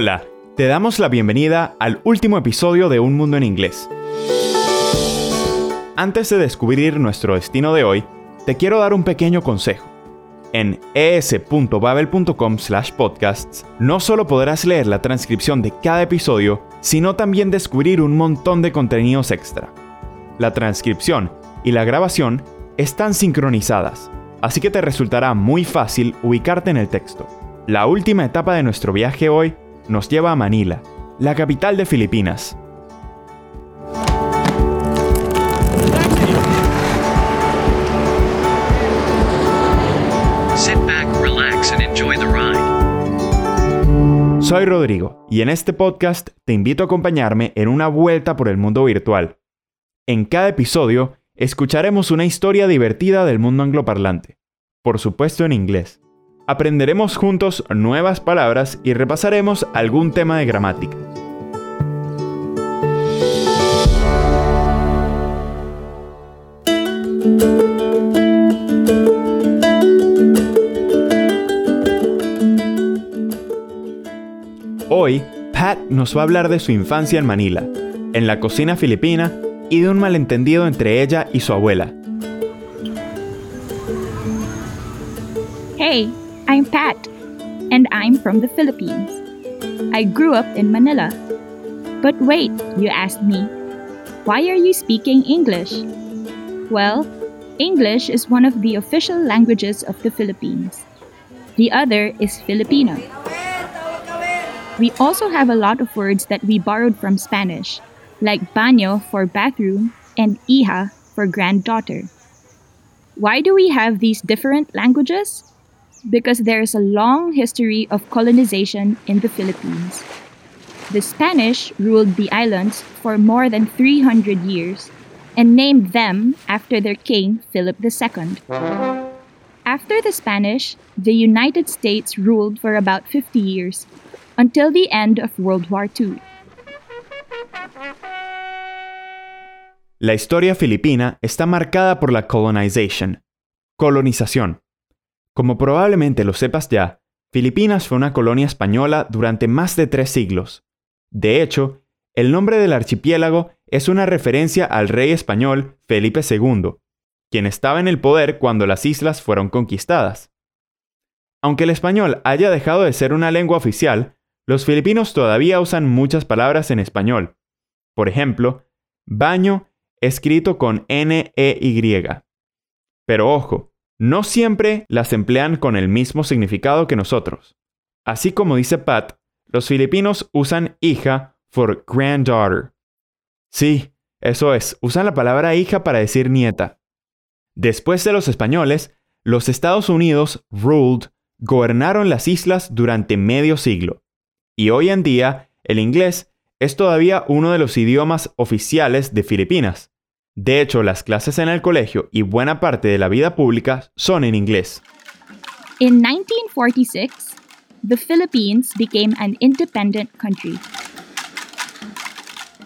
Hola, te damos la bienvenida al último episodio de Un Mundo en Inglés. Antes de descubrir nuestro destino de hoy, te quiero dar un pequeño consejo. En es.babel.com podcasts no solo podrás leer la transcripción de cada episodio, sino también descubrir un montón de contenidos extra. La transcripción y la grabación están sincronizadas, así que te resultará muy fácil ubicarte en el texto. La última etapa de nuestro viaje hoy nos lleva a Manila, la capital de Filipinas. Soy Rodrigo y en este podcast te invito a acompañarme en una vuelta por el mundo virtual. En cada episodio escucharemos una historia divertida del mundo angloparlante, por supuesto en inglés. Aprenderemos juntos nuevas palabras y repasaremos algún tema de gramática. Hoy, Pat nos va a hablar de su infancia en Manila, en la cocina filipina y de un malentendido entre ella y su abuela. Hey, I'm Pat, and I'm from the Philippines. I grew up in Manila. But wait, you asked me, why are you speaking English? Well, English is one of the official languages of the Philippines. The other is Filipino. We also have a lot of words that we borrowed from Spanish, like baño for bathroom and hija for granddaughter. Why do we have these different languages? Because there is a long history of colonization in the Philippines. The Spanish ruled the islands for more than 300 years and named them after their king, Philip II. After the Spanish, the United States ruled for about 50 years until the end of World War II. La historia filipina está marcada por la colonization, colonización. Como probablemente lo sepas ya, Filipinas fue una colonia española durante más de tres siglos. De hecho, el nombre del archipiélago es una referencia al rey español Felipe II, quien estaba en el poder cuando las islas fueron conquistadas. Aunque el español haya dejado de ser una lengua oficial, los filipinos todavía usan muchas palabras en español. Por ejemplo, baño escrito con N-E-Y. Pero ojo, no siempre las emplean con el mismo significado que nosotros. Así como dice Pat, los filipinos usan hija for granddaughter. Sí, eso es, usan la palabra hija para decir nieta. Después de los españoles, los Estados Unidos, ruled, gobernaron las islas durante medio siglo. Y hoy en día, el inglés es todavía uno de los idiomas oficiales de Filipinas. De hecho, las clases en el colegio y buena parte de la vida pública son en inglés. In 1946, the Philippines became an independent country.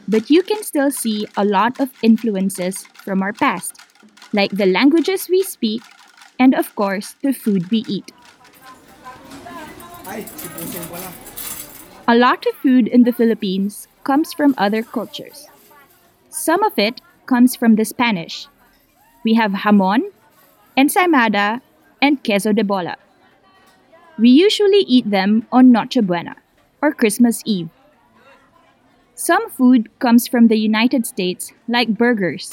But you can still see a lot of influences from our past, like the languages we speak and, of course, the food we eat. A lot of food in the Philippines comes from other cultures. Some of it comes from the Spanish. We have jamon, ensaimada, and queso de bola. We usually eat them on Noche Buena, or Christmas Eve. Some food comes from the United States, like burgers.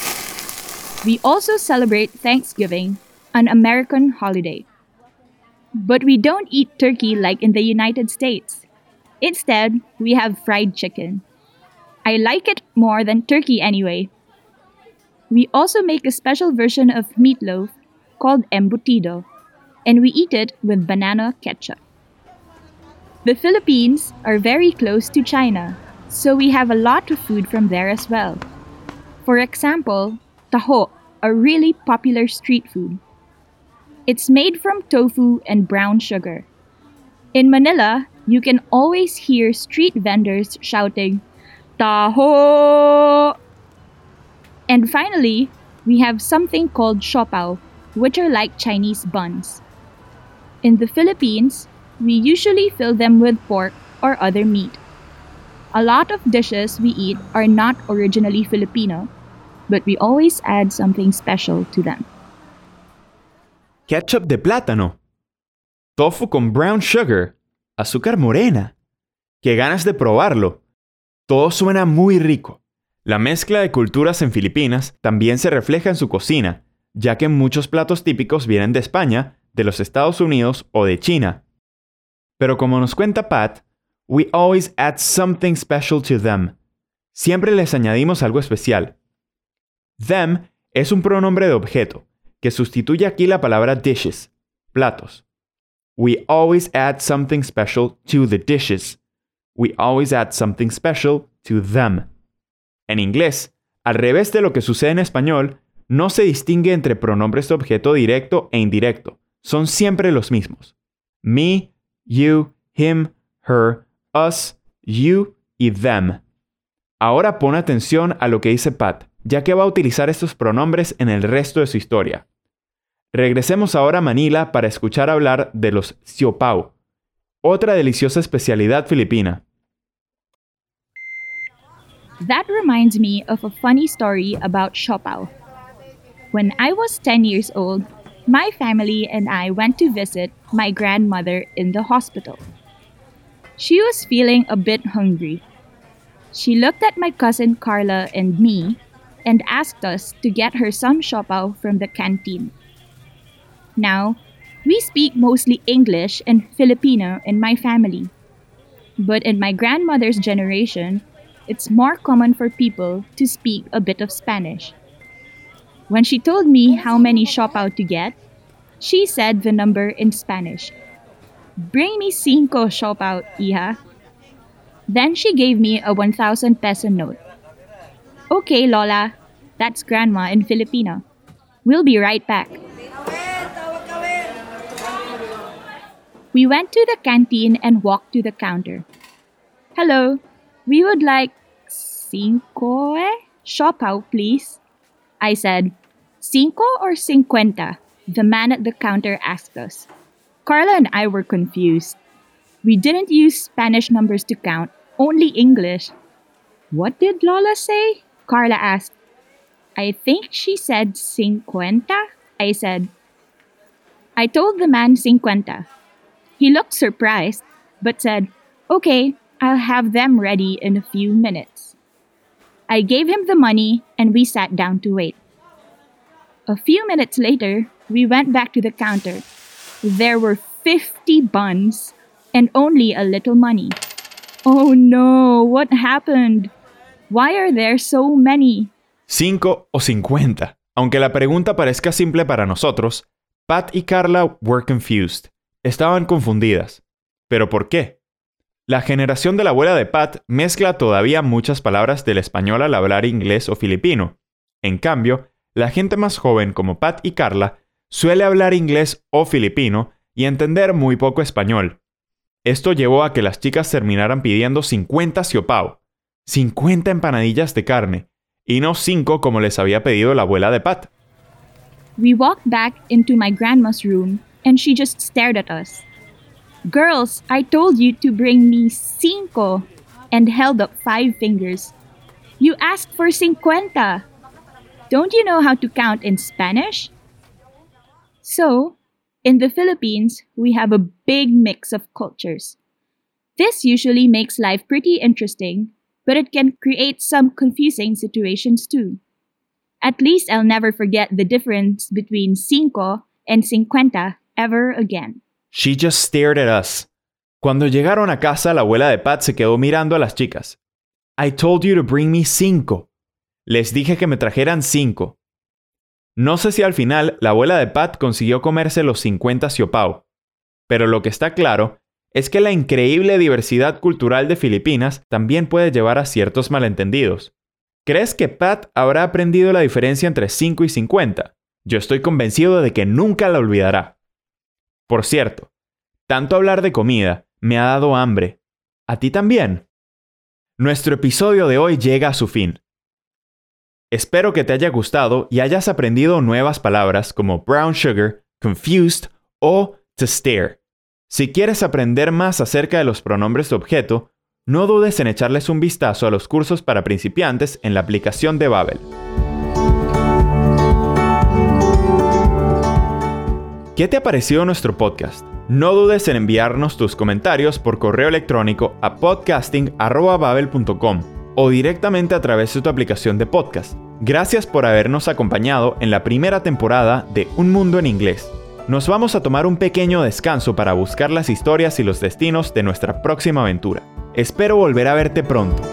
We also celebrate Thanksgiving, an American holiday. But we don't eat turkey like in the United States. Instead, we have fried chicken. I like it more than turkey anyway. We also make a special version of meatloaf called embutido, and we eat it with banana ketchup. The Philippines are very close to China, so we have a lot of food from there as well. For example, taho, a really popular street food. It's made from tofu and brown sugar. In Manila, you can always hear street vendors shouting, Taho! And finally, we have something called siopao, which are like Chinese buns. In the Philippines, we usually fill them with pork or other meat. A lot of dishes we eat are not originally Filipino, but we always add something special to them. Ketchup de plátano. Tofu con brown sugar. Azúcar morena. Qué ganas de probarlo. Todo suena muy rico. La mezcla de culturas en Filipinas también se refleja en su cocina, ya que muchos platos típicos vienen de España, de los Estados Unidos o de China. Pero como nos cuenta Pat, we always add something special to them. Siempre les añadimos algo especial. Them es un pronombre de objeto, que sustituye aquí la palabra dishes, platos. We always add something special to the dishes. We always add something special to them. En inglés, al revés de lo que sucede en español, no se distingue entre pronombres de objeto directo e indirecto. Son siempre los mismos. Me, you, him, her, us, you y them. Ahora pon atención a lo que dice Pat, ya que va a utilizar estos pronombres en el resto de su historia. Regresemos ahora a Manila para escuchar hablar de los siopao, otra deliciosa especialidad filipina. That reminds me of a funny story about siopao. When I was 10 years old, my family and I went to visit my grandmother in the hospital. She was feeling a bit hungry. She looked at my cousin Carla and me and asked us to get her some siopao from the canteen. Now, we speak mostly English and Filipino in my family. But in my grandmother's generation, it's more common for people to speak a bit of Spanish. When she told me how many siopao to get, she said the number in Spanish. Bring me cinco siopao, hija. Then she gave me a 1,000 peso note. Okay, Lola, that's grandma in Filipino. We'll be right back. We went to the canteen and walked to the counter. Hello, we would like cinco eh? siopao, please. I said, cinco or cincuenta? The man at the counter asked us. Carla and I were confused. We didn't use Spanish numbers to count, only English. What did Lola say? Carla asked. I think she said cincuenta, I said. I told the man cincuenta. He looked surprised, but said, Okay, I'll have them ready in a few minutes. I gave him the money and we sat down to wait. A few minutes later, we went back to the counter. There were 50 buns and only a little money. Oh no, what happened? Why are there so many? Cinco o cincuenta. Aunque la pregunta parezca simple para nosotros, Pat y Carla were confused. Estaban confundidas. ¿Pero por qué? La generación de la abuela de Pat mezcla todavía muchas palabras del español al hablar inglés o filipino. En cambio, la gente más joven como Pat y Carla suele hablar inglés o filipino y entender muy poco español. Esto llevó a que las chicas terminaran pidiendo 50 siopao, 50 empanadillas de carne, y no 5 como les había pedido la abuela de Pat. We walked back into my grandma's room and she just stared at us. Girls, I told you to bring me cinco and held up five fingers. You asked for cincuenta. Don't you know how to count in Spanish? So, in the Philippines, we have a big mix of cultures. This usually makes life pretty interesting, but it can create some confusing situations too. At least I'll never forget the difference between cinco and cincuenta ever again. She just stared at us. Cuando llegaron a casa, la abuela de Pat se quedó mirando a las chicas. I told you to bring me cinco. Les dije que me trajeran cinco. No sé si al final la abuela de Pat consiguió comerse los 50 siopao, pero lo que está claro es que la increíble diversidad cultural de Filipinas también puede llevar a ciertos malentendidos. ¿Crees que Pat habrá aprendido la diferencia entre 5 y 50? Yo estoy convencido de que nunca la olvidará. Por cierto, tanto hablar de comida me ha dado hambre. ¿A ti también? Nuestro episodio de hoy llega a su fin. Espero que te haya gustado y hayas aprendido nuevas palabras como brown sugar, confused o to stare. Si quieres aprender más acerca de los pronombres de objeto, no dudes en echarles un vistazo a los cursos para principiantes en la aplicación de Babel. ¿Qué te ha parecido nuestro podcast? No dudes en enviarnos tus comentarios por correo electrónico a podcasting.babel.com o directamente a través de tu aplicación de podcast. Gracias por habernos acompañado en la primera temporada de Un Mundo en Inglés. Nos vamos a tomar un pequeño descanso para buscar las historias y los destinos de nuestra próxima aventura. Espero volver a verte pronto.